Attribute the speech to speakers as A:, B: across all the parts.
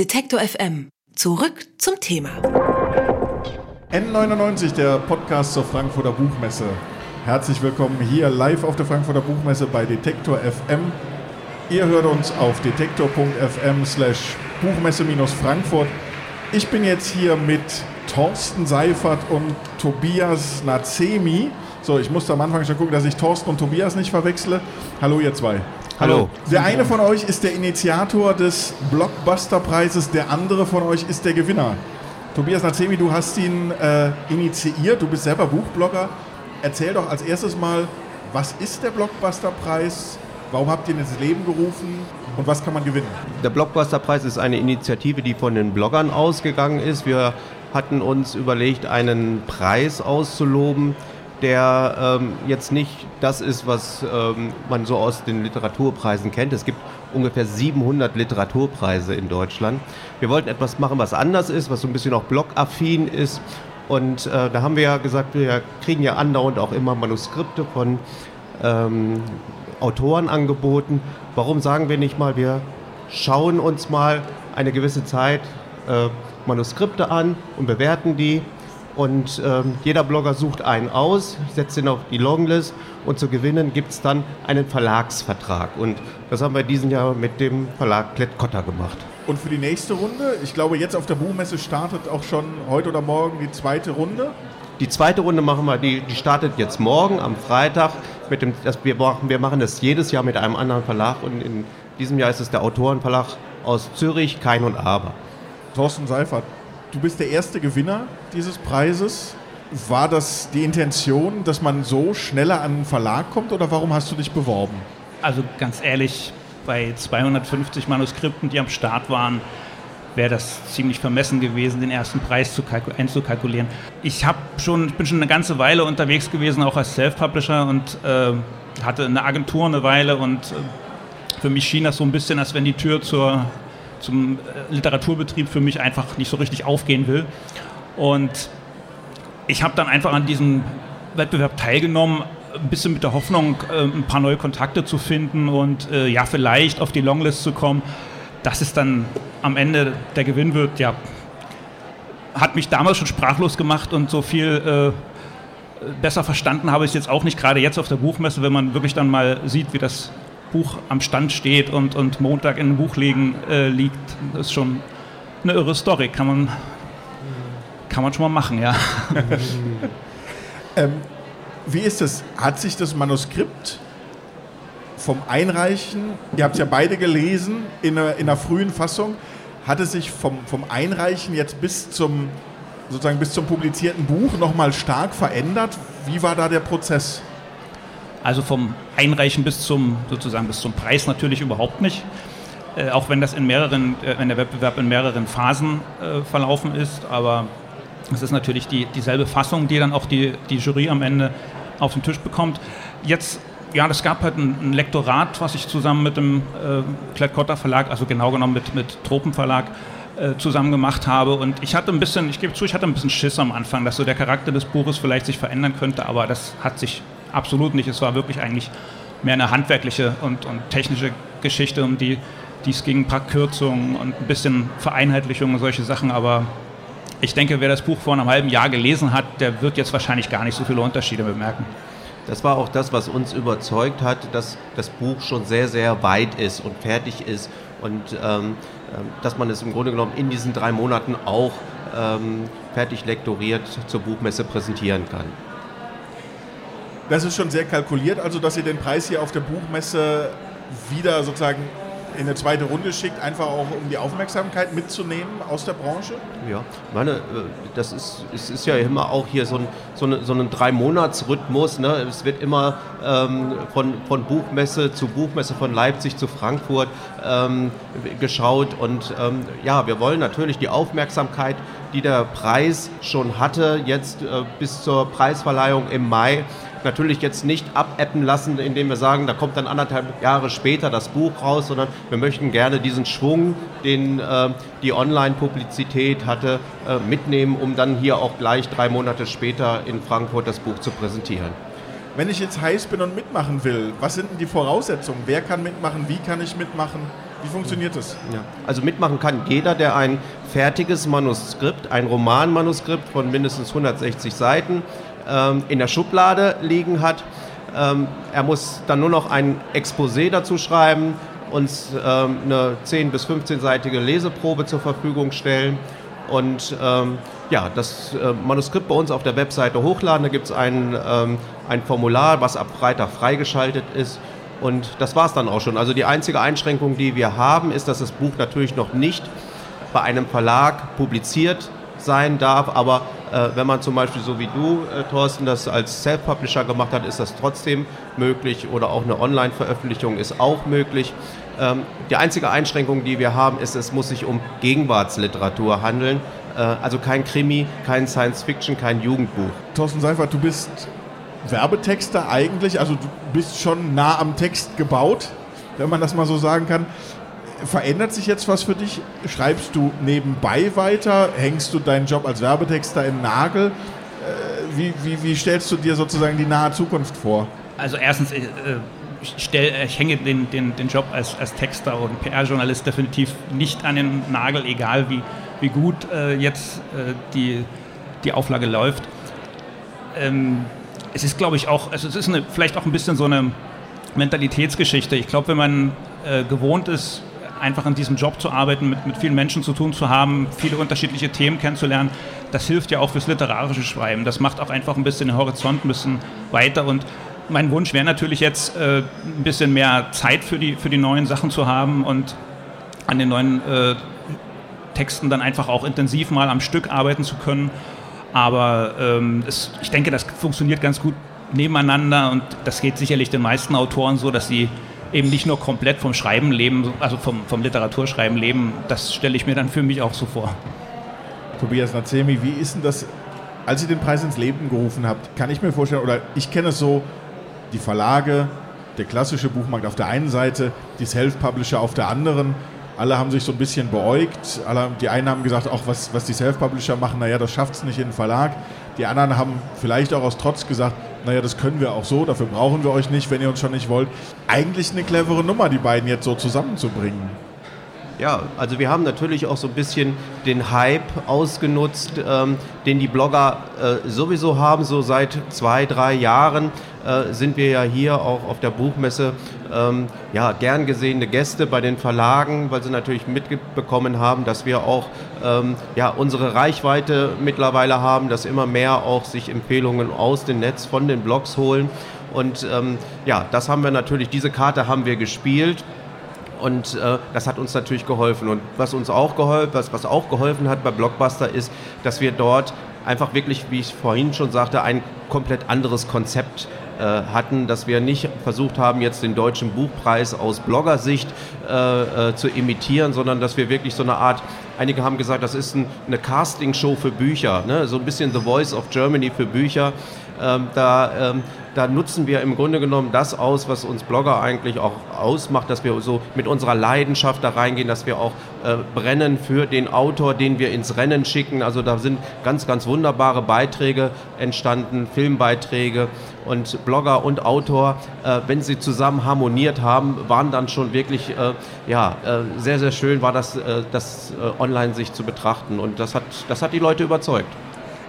A: Detektor FM. Zurück zum Thema.
B: N99, der Podcast zur Frankfurter Buchmesse. Herzlich willkommen hier live auf der Frankfurter Buchmesse bei Detektor FM. Ihr hört uns auf detektor.fm slash Buchmesse-Frankfurt. Ich bin jetzt hier mit Thorsten Seifert und Tobias Nazemi. So, ich musste am Anfang schon gucken, dass ich Thorsten und Tobias nicht verwechsle. Hallo ihr zwei.
C: Hallo.
B: Der eine von euch ist der Initiator des Blockbuster-Preises, der andere von euch ist der Gewinner. Tobias Nazemi, du hast ihn äh, initiiert, du bist selber Buchblogger. Erzähl doch als erstes mal, was ist der Blockbuster-Preis? Warum habt ihr ihn ins Leben gerufen und was kann man gewinnen?
C: Der Blockbuster-Preis ist eine Initiative, die von den Bloggern ausgegangen ist. Wir hatten uns überlegt, einen Preis auszuloben, der ähm, jetzt nicht das ist, was ähm, man so aus den Literaturpreisen kennt. Es gibt ungefähr 700 Literaturpreise in Deutschland. Wir wollten etwas machen, was anders ist, was so ein bisschen auch blockaffin ist. Und äh, da haben wir ja gesagt, wir kriegen ja andauernd auch immer Manuskripte von ähm, Autoren angeboten. Warum sagen wir nicht mal, wir schauen uns mal eine gewisse Zeit äh, Manuskripte an und bewerten die und ähm, jeder Blogger sucht einen aus, setzt ihn auf die Longlist und zu gewinnen gibt es dann einen Verlagsvertrag. Und das haben wir diesen Jahr mit dem Verlag Klett-Cotta gemacht.
B: Und für die nächste Runde, ich glaube jetzt auf der Buchmesse startet auch schon heute oder morgen die zweite Runde.
C: Die zweite Runde machen wir, die, die startet jetzt morgen am Freitag. Mit dem, das, wir, wir machen das jedes Jahr mit einem anderen Verlag und in diesem Jahr ist es der Autorenverlag aus Zürich, Kein und Aber.
B: Thorsten Seifert, Du bist der erste Gewinner dieses Preises. War das die Intention, dass man so schneller an einen Verlag kommt oder warum hast du dich beworben?
D: Also ganz ehrlich, bei 250 Manuskripten, die am Start waren, wäre das ziemlich vermessen gewesen, den ersten Preis einzukalkulieren. Ich, schon, ich bin schon eine ganze Weile unterwegs gewesen, auch als Self-Publisher und äh, hatte eine Agentur eine Weile und äh, für mich schien das so ein bisschen, als wenn die Tür zur zum äh, Literaturbetrieb für mich einfach nicht so richtig aufgehen will. Und ich habe dann einfach an diesem Wettbewerb teilgenommen, ein bisschen mit der Hoffnung, äh, ein paar neue Kontakte zu finden und äh, ja, vielleicht auf die Longlist zu kommen. Dass es dann am Ende der Gewinn wird, ja, hat mich damals schon sprachlos gemacht und so viel besser verstanden habe ich es jetzt auch nicht, gerade jetzt auf der Buchmesse, wenn man wirklich dann mal sieht, wie das Buch am Stand steht und, und Montag in den Buchlegen äh, liegt. Das ist schon eine irre Story, kann man, kann man schon mal machen, ja.
B: ähm, wie ist das? Hat sich das Manuskript vom Einreichen, ihr habt es ja beide gelesen, in einer, in einer frühen Fassung, hat es sich vom, vom Einreichen jetzt bis zum, sozusagen bis zum publizierten Buch nochmal stark verändert? Wie war da der Prozess?
D: Also vom Einreichen bis zum sozusagen bis zum Preis natürlich überhaupt nicht. Äh, auch wenn das in mehreren, äh, wenn der Wettbewerb in mehreren Phasen äh, verlaufen ist, aber es ist natürlich die, dieselbe Fassung, die dann auch die, die Jury am Ende auf den Tisch bekommt. Jetzt, ja, es gab halt ein, ein Lektorat, was ich zusammen mit dem äh, Klett-Cotta Verlag, also genau genommen mit, mit Tropen Verlag, äh, zusammen gemacht habe. Und ich hatte ein bisschen, ich gebe zu, ich hatte ein bisschen Schiss am Anfang, dass so der Charakter des Buches vielleicht sich verändern könnte, aber das hat sich absolut nicht. Es war wirklich eigentlich mehr eine handwerkliche und, und technische Geschichte, um die, es ging, ein paar Kürzungen und ein bisschen Vereinheitlichung und solche Sachen. Aber ich denke, wer das Buch vor einem halben Jahr gelesen hat, der wird jetzt wahrscheinlich gar nicht so viele Unterschiede bemerken.
C: Das war auch das, was uns überzeugt hat, dass das Buch schon sehr, sehr weit ist und fertig ist und ähm, ähm dass man es im Grunde genommen in diesen drei Monaten auch ähm, fertig lektoriert zur Buchmesse präsentieren kann.
B: Das ist schon sehr kalkuliert, also dass ihr den Preis hier auf der Buchmesse wieder sozusagen in eine zweite Runde schickt, einfach auch um die Aufmerksamkeit mitzunehmen aus der Branche?
C: Ja, meine, äh, das ist, es ist ja immer auch hier so ein, so eine, so ein Drei-Monats-Rhythmus. Ne? Es wird immer ähm, von, von Buchmesse zu Buchmesse, von Leipzig zu Frankfurt ähm, geschaut. Und ähm, ja, wir wollen natürlich die Aufmerksamkeit, die der Preis schon hatte, jetzt äh, bis zur Preisverleihung im Mai, natürlich jetzt nicht abappen lassen, indem wir sagen, da kommt dann anderthalb Jahre später das Buch raus, sondern wir möchten gerne diesen Schwung, den äh, die Online-Publizität hatte, äh, mitnehmen, um dann hier auch gleich drei Monate später in Frankfurt das Buch zu präsentieren.
B: Wenn ich jetzt heiß bin und mitmachen will, was sind denn die Voraussetzungen? Wer kann mitmachen? Wie kann ich mitmachen? Wie funktioniert das?
C: Ja. Also mitmachen kann jeder, der ein fertiges Manuskript, ein Romanmanuskript von mindestens 160 Seiten in der Schublade liegen hat. Ähm, er muss dann nur noch ein Exposé dazu schreiben, uns ähm, eine 10- bis 15-seitige Leseprobe zur Verfügung stellen und ähm, ja, das äh, Manuskript bei uns auf der Webseite hochladen. Da gibt es ein, ähm, ein Formular, was ab Freitag freigeschaltet ist. Und das war es dann auch schon. Also die einzige Einschränkung, die wir haben, ist, dass das Buch natürlich noch nicht bei einem Verlag publiziert sein darf. Aber wenn man zum Beispiel so wie du, äh, Thorsten, das als Self-Publisher gemacht hat, ist das trotzdem möglich. Oder auch eine Online-Veröffentlichung ist auch möglich. Ähm, die einzige Einschränkung, die wir haben, ist, es muss sich um Gegenwartsliteratur handeln. Äh, also kein Krimi, kein Science-Fiction, kein Jugendbuch.
B: Thorsten Seifert, du bist Werbetexter eigentlich, also du bist schon nah am Text gebaut, wenn man das mal so sagen kann. Verändert sich jetzt was für dich? Schreibst du nebenbei weiter? Hängst du deinen Job als Werbetexter im Nagel? Äh, wie, wie, wie stellst du dir sozusagen die nahe Zukunft vor?
D: Also erstens, äh, ich, stell, ich hänge den, den, den Job als, als Texter und PR-Journalist definitiv nicht an den Nagel, egal wie, wie gut äh, jetzt äh, die, die Auflage läuft. Ähm, es ist, glaube ich, auch, also es ist eine, vielleicht auch ein bisschen so eine Mentalitätsgeschichte. Ich glaube, wenn man äh, gewohnt ist, einfach in diesem Job zu arbeiten, mit, mit vielen Menschen zu tun zu haben, viele unterschiedliche Themen kennenzulernen, das hilft ja auch fürs literarische Schreiben. Das macht auch einfach ein bisschen den Horizont ein bisschen weiter und mein Wunsch wäre natürlich jetzt äh, ein bisschen mehr Zeit für die, für die neuen Sachen zu haben und an den neuen äh, Texten dann einfach auch intensiv mal am Stück arbeiten zu können. Aber ähm, es, ich denke, das funktioniert ganz gut nebeneinander und das geht sicherlich den meisten Autoren so, dass sie eben nicht nur komplett vom Schreiben leben, also vom, vom Literaturschreiben leben. Das stelle ich mir dann für mich auch so vor.
B: Tobias Nazemi, wie ist denn das, als ihr den Preis ins Leben gerufen habt, kann ich mir vorstellen, oder ich kenne es so, die Verlage, der klassische Buchmarkt auf der einen Seite, die Self-Publisher auf der anderen. Alle haben sich so ein bisschen beäugt. Alle, die einen haben gesagt, auch was, was die Self-Publisher machen, naja, das schafft es nicht in den Verlag. Die anderen haben vielleicht auch aus Trotz gesagt, naja, das können wir auch so, dafür brauchen wir euch nicht, wenn ihr uns schon nicht wollt. Eigentlich eine clevere Nummer, die beiden jetzt so zusammenzubringen.
C: Ja, also wir haben natürlich auch so ein bisschen den Hype ausgenutzt, ähm, den die Blogger äh, sowieso haben. So seit zwei, drei Jahren äh, sind wir ja hier auch auf der Buchmesse ähm, ja, gern gesehene Gäste bei den Verlagen, weil sie natürlich mitbekommen haben, dass wir auch ähm, ja, unsere Reichweite mittlerweile haben, dass immer mehr auch sich Empfehlungen aus dem Netz von den Blogs holen. Und ähm, ja, das haben wir natürlich, diese Karte haben wir gespielt. Und äh, das hat uns natürlich geholfen. Und was uns auch geholfen, was, was auch geholfen hat bei Blockbuster ist, dass wir dort einfach wirklich, wie ich vorhin schon sagte, ein komplett anderes Konzept äh, hatten, dass wir nicht versucht haben, jetzt den deutschen Buchpreis aus Bloggersicht äh, äh, zu imitieren, sondern dass wir wirklich so eine Art, einige haben gesagt, das ist ein, eine Castingshow für Bücher, ne? so ein bisschen The Voice of Germany für Bücher. Ähm, da ähm, da nutzen wir im Grunde genommen das aus, was uns Blogger eigentlich auch ausmacht, dass wir so mit unserer Leidenschaft da reingehen, dass wir auch äh, brennen für den Autor, den wir ins Rennen schicken. Also da sind ganz, ganz wunderbare Beiträge entstanden, Filmbeiträge und Blogger und Autor, äh, wenn sie zusammen harmoniert haben, waren dann schon wirklich äh, ja, äh, sehr, sehr schön, war das, äh, das äh, online sich zu betrachten und das hat, das hat die Leute überzeugt.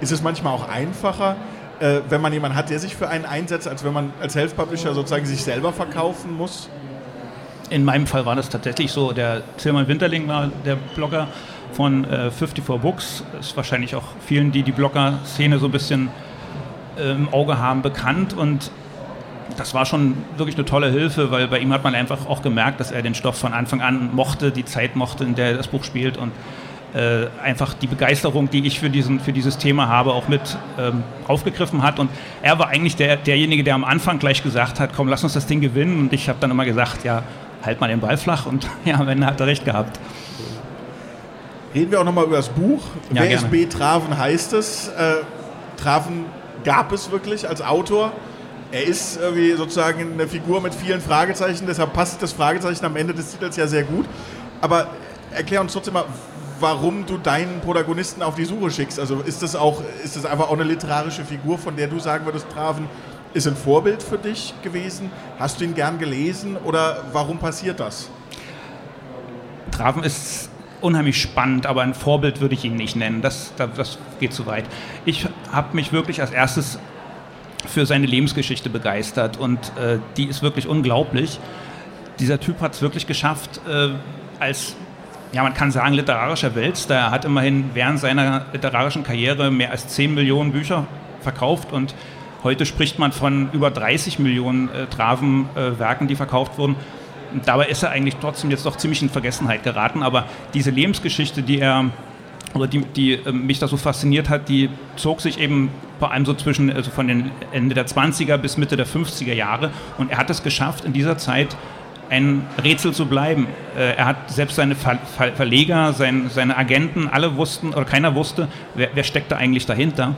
B: Ist es manchmal auch einfacher, äh, wenn man jemanden hat, der sich für einen einsetzt, als wenn man als Self-Publisher sozusagen sich selber verkaufen muss?
D: In meinem Fall war das tatsächlich so. Der Tilman Winterling war der Blogger von äh, 54 Books. Ist wahrscheinlich auch vielen, die die Blogger-Szene so ein bisschen äh, im Auge haben, bekannt. Und das war schon wirklich eine tolle Hilfe, weil bei ihm hat man einfach auch gemerkt, dass er den Stoff von Anfang an mochte, die Zeit mochte, in der er das Buch spielt und äh, einfach die Begeisterung, die ich für, diesen, für dieses Thema habe, auch mit ähm, aufgegriffen hat. Und er war eigentlich der, derjenige, der am Anfang gleich gesagt hat, komm, lass uns das Ding gewinnen. Und ich habe dann immer gesagt, ja, halt mal den Ball flach. Und ja, am Ende hat er recht gehabt.
B: Reden wir auch nochmal über das Buch.
D: Ja,
B: WSB. Traven heißt es. Äh, Traven gab es wirklich als Autor. Er ist irgendwie sozusagen eine Figur mit vielen Fragezeichen, deshalb passt das Fragezeichen am Ende des Titels ja sehr gut. Aber erklär uns trotzdem mal, warum du deinen Protagonisten auf die Suche schickst. Also ist das auch, ist das einfach auch eine literarische Figur, von der du sagen würdest, Traven ist ein Vorbild für dich gewesen? Hast du ihn gern gelesen oder warum passiert das?
D: Betrafen ist unheimlich spannend, aber ein Vorbild würde ich ihn nicht nennen. Das, das geht zu weit. Ich habe mich wirklich als erstes für seine Lebensgeschichte begeistert und äh, die ist wirklich unglaublich. Dieser Typ hat es wirklich geschafft, äh, als, ja, man kann sagen, literarischer Weltstar. Er hat immerhin während seiner literarischen Karriere mehr als 10 Millionen Bücher verkauft und heute spricht man von über 30 Millionen äh, Traven-Werken, die verkauft wurden. Und dabei ist er eigentlich trotzdem jetzt doch ziemlich in Vergessenheit geraten. Aber diese Lebensgeschichte, die er oder die, die äh, mich da so fasziniert hat, die zog sich eben vor allem so zwischen also von den Ende der 20er bis Mitte der 50er Jahre. Und er hat es geschafft, in dieser Zeit ein Rätsel zu bleiben. Äh, er hat selbst seine Ver Ver Verleger, sein, seine Agenten, alle wussten oder keiner wusste, wer, wer steckt da eigentlich dahinter.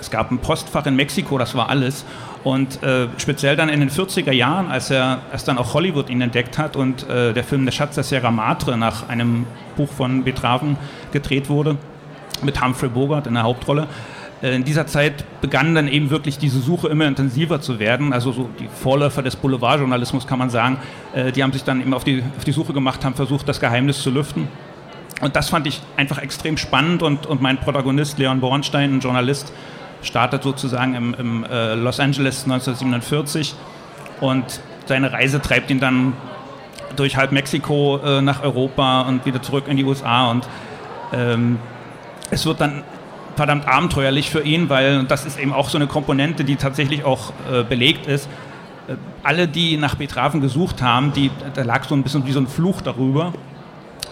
D: Es gab ein Postfach in Mexiko, das war alles. Und äh, speziell dann in den 40er Jahren, als er als dann auch Hollywood ihn entdeckt hat und äh, der Film Der Schatz der Sierra Madre nach einem Buch von Betraven gedreht wurde, mit Humphrey Bogart in der Hauptrolle. Äh, in dieser Zeit begann dann eben wirklich diese Suche immer intensiver zu werden. Also so die Vorläufer des Boulevardjournalismus kann man sagen, äh, die haben sich dann eben auf die, auf die Suche gemacht, haben versucht, das Geheimnis zu lüften. Und das fand ich einfach extrem spannend und, und mein Protagonist Leon Bornstein, ein Journalist, startet sozusagen im, im äh, Los Angeles 1947 und seine Reise treibt ihn dann durch halb Mexiko äh, nach Europa und wieder zurück in die USA und ähm, es wird dann verdammt abenteuerlich für ihn, weil das ist eben auch so eine Komponente, die tatsächlich auch äh, belegt ist. Äh, alle, die nach Betrafen gesucht haben, die, da lag so ein bisschen wie so ein Fluch darüber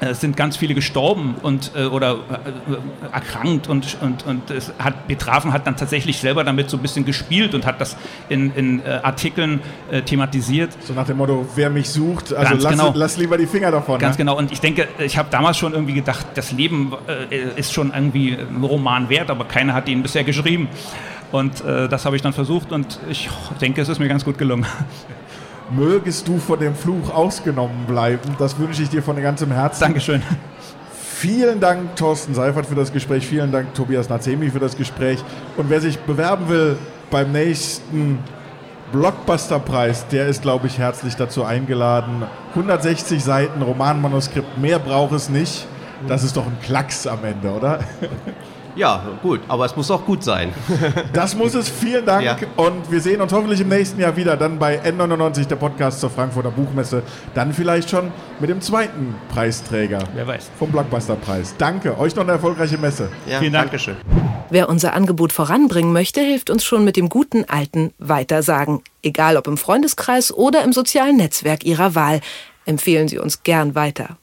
D: es sind ganz viele gestorben und äh, oder äh, erkrankt und, und, und es hat Betrafen hat dann tatsächlich selber damit so ein bisschen gespielt und hat das in, in äh, Artikeln äh, thematisiert.
B: So nach dem Motto, wer mich sucht, also lass, genau. lass, lieber die Finger davon.
D: Ganz ne? genau. Und ich denke, ich habe damals schon irgendwie gedacht, das Leben äh, ist schon irgendwie ein Roman wert, aber keiner hat ihn bisher geschrieben. Und äh, das habe ich dann versucht und ich denke, es ist mir ganz gut gelungen.
B: mögest du von dem Fluch ausgenommen bleiben. Das wünsche ich dir von ganzem Herzen.
D: Dankeschön.
B: Vielen Dank, Thorsten Seifert, für das Gespräch. Vielen Dank, Tobias Nazemi, für das Gespräch. Und wer sich bewerben will beim nächsten Blockbusterpreis, der ist, glaube ich, herzlich dazu eingeladen. 160 Seiten Romanmanuskript, mehr braucht es nicht. Das ist doch ein Klacks am Ende, oder?
C: Ja, gut, aber es muss auch gut sein.
B: Das muss es. Vielen Dank. Ja. Und wir sehen uns hoffentlich im nächsten Jahr wieder. Dann bei N99, der Podcast zur Frankfurter Buchmesse. Dann vielleicht schon mit dem zweiten Preisträger.
D: Wer weiß.
B: Vom Blockbusterpreis. Danke. Euch noch eine erfolgreiche Messe.
C: Ja, Vielen Dank. Dankeschön.
A: Wer unser Angebot voranbringen möchte, hilft uns schon mit dem guten alten Weitersagen. Egal ob im Freundeskreis oder im sozialen Netzwerk Ihrer Wahl. Empfehlen Sie uns gern weiter.